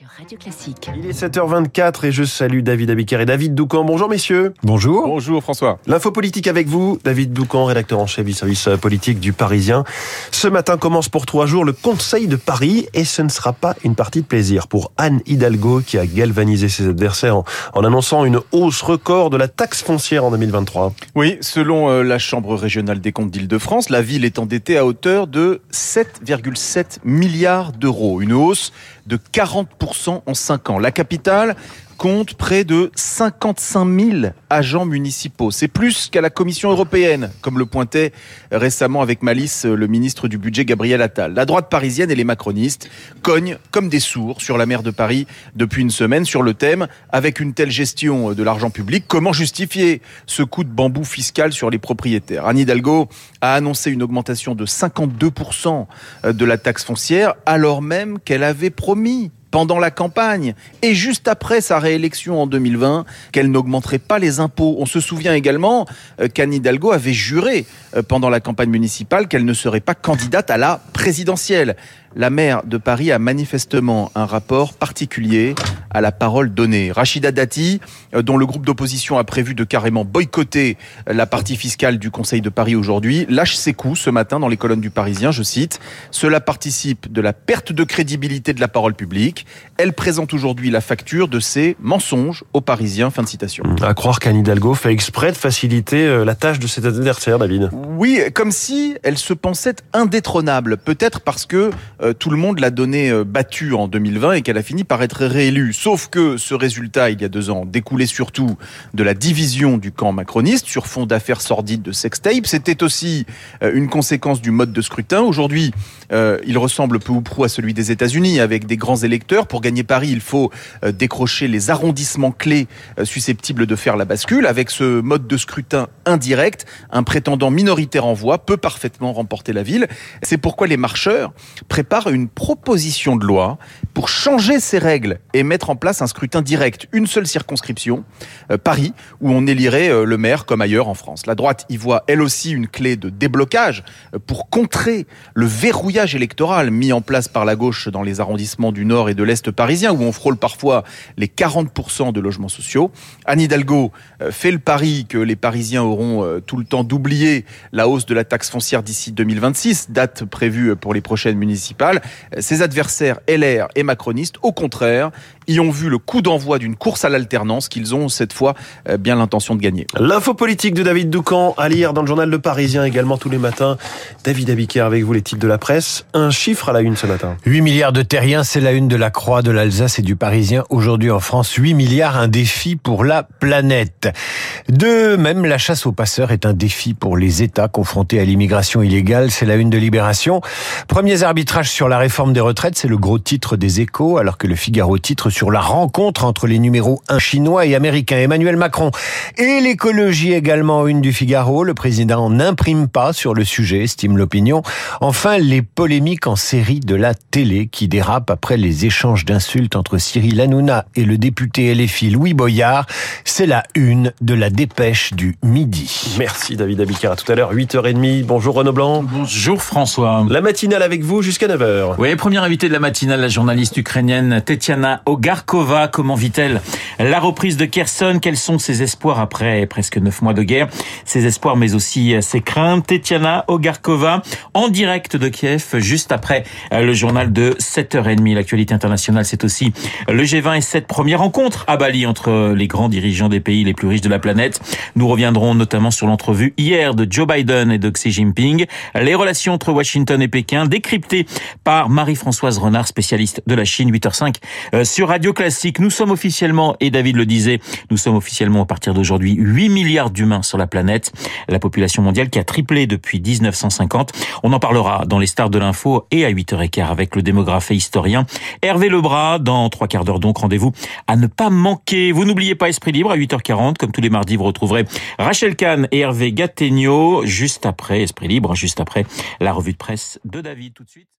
sur Radio Classique. Il est 7h24 et je salue David Abiker et David Doucan. Bonjour messieurs. Bonjour. Bonjour François. L'info politique avec vous, David Doucan, rédacteur en chef du service politique du Parisien. Ce matin commence pour trois jours le Conseil de Paris et ce ne sera pas une partie de plaisir pour Anne Hidalgo qui a galvanisé ses adversaires en, en annonçant une hausse record de la taxe foncière en 2023. Oui, selon euh, la Chambre régionale des comptes d'Île-de-France, la ville est endettée à hauteur de 7,7 milliards d'euros, une hausse de 40% en 5 ans. La capitale compte près de 55 000 agents municipaux. C'est plus qu'à la Commission européenne, comme le pointait récemment avec malice le ministre du Budget Gabriel Attal. La droite parisienne et les macronistes cognent comme des sourds sur la maire de Paris depuis une semaine sur le thème avec une telle gestion de l'argent public, comment justifier ce coup de bambou fiscal sur les propriétaires? Anne Hidalgo a annoncé une augmentation de 52% de la taxe foncière alors même qu'elle avait promis pendant la campagne et juste après sa réélection en 2020 qu'elle n'augmenterait pas les impôts. On se souvient également euh, qu'Anne Hidalgo avait juré euh, pendant la campagne municipale qu'elle ne serait pas candidate à la présidentielle. La maire de Paris a manifestement un rapport particulier à la parole donnée. Rachida Dati, euh, dont le groupe d'opposition a prévu de carrément boycotter la partie fiscale du Conseil de Paris aujourd'hui, lâche ses coups ce matin dans les colonnes du Parisien, je cite, Cela participe de la perte de crédibilité de la parole publique. Elle présente aujourd'hui la facture de ses mensonges aux Parisiens. Fin de citation. À croire qu'Anne Hidalgo fait exprès de faciliter euh, la tâche de cet adversaire, David. Oui, comme si elle se pensait indétrônable. Peut-être parce que euh, tout le monde l'a donnée euh, battue en 2020 et qu'elle a fini par être réélue. Sauf que ce résultat, il y a deux ans, découlait surtout de la division du camp macroniste sur fond d'affaires sordides de sextape. C'était aussi euh, une conséquence du mode de scrutin. Aujourd'hui, il ressemble peu ou prou à celui des États-Unis, avec des grands électeurs. Pour gagner Paris, il faut décrocher les arrondissements clés susceptibles de faire la bascule. Avec ce mode de scrutin indirect, un prétendant minoritaire en voix peut parfaitement remporter la ville. C'est pourquoi les marcheurs préparent une proposition de loi pour changer ces règles et mettre en place un scrutin direct, une seule circonscription, euh, Paris, où on élirait euh, le maire comme ailleurs en France. La droite y voit elle aussi une clé de déblocage euh, pour contrer le verrouillage électoral mis en place par la gauche dans les arrondissements du nord et de l'est parisien, où on frôle parfois les 40% de logements sociaux. Anne Hidalgo fait le pari que les Parisiens auront tout le temps d'oublier la hausse de la taxe foncière d'ici 2026, date prévue pour les prochaines municipales. Ses adversaires LR et macronistes, au contraire, y ont vu le coup d'envoi d'une course à l'alternance qu'ils ont cette fois euh, bien l'intention de gagner. L'info politique de David Doucan à lire dans le journal Le Parisien également tous les matins. David Abiker avec vous les titres de la presse. Un chiffre à la une ce matin. 8 milliards de terriens, c'est la une de la Croix, de l'Alsace et du Parisien. Aujourd'hui en France, 8 milliards, un défi pour la planète. De même, la chasse aux passeurs est un défi pour les États confrontés à l'immigration illégale. C'est la une de Libération. Premiers arbitrages sur la réforme des retraites, c'est le gros titre des échos, alors que le Figaro titre sur la rencontre entre les numéros 1 chinois et américains. Emmanuel Macron et l'écologie également une du Figaro. Le président n'imprime pas sur le sujet, estime l'opinion. Enfin, les polémiques en série de la télé qui dérapent après les échanges d'insultes entre Cyril Hanouna et le député LFI Louis Boyard. C'est la une de la dépêche du midi. Merci David Abiker. À tout à l'heure, 8h30. Bonjour Renaud Blanc. Bonjour François. La matinale avec vous jusqu'à 9h. Oui, première invitée de la matinale, la journaliste ukrainienne Tetiana Ogarkova. Comment vit-elle la reprise de Kherson Quels sont ses espoirs après presque neuf mois de guerre? Ses espoirs, mais aussi ses craintes. Tetiana Ogarkova, en direct de Kiev, juste après le journal de 7h30. L'actualité internationale, c'est aussi le G20 et cette première rencontre à Bali entre les grands dirigeants des pays les plus riches de la planète. Nous reviendrons notamment sur l'entrevue hier de Joe Biden et de Xi Jinping, les relations entre Washington et Pékin, décryptées par Marie-Françoise Renard, spécialiste de la Chine, 8h05 euh, sur Radio Classique. Nous sommes officiellement, et David le disait, nous sommes officiellement à partir d'aujourd'hui 8 milliards d'humains sur la planète. La population mondiale qui a triplé depuis 1950. On en parlera dans les stars de l'info et à 8h15 avec le démographe et historien Hervé Lebras. Dans trois quarts d'heure donc, rendez-vous à ne pas manquer. Vous n'oubliez pas Esprit Libre à 8h40. Comme tous les mardis, vous retrouverez Rachel Kahn et Hervé Gattegno juste après Esprit Libre, juste après la revue de presse de David tout de suite.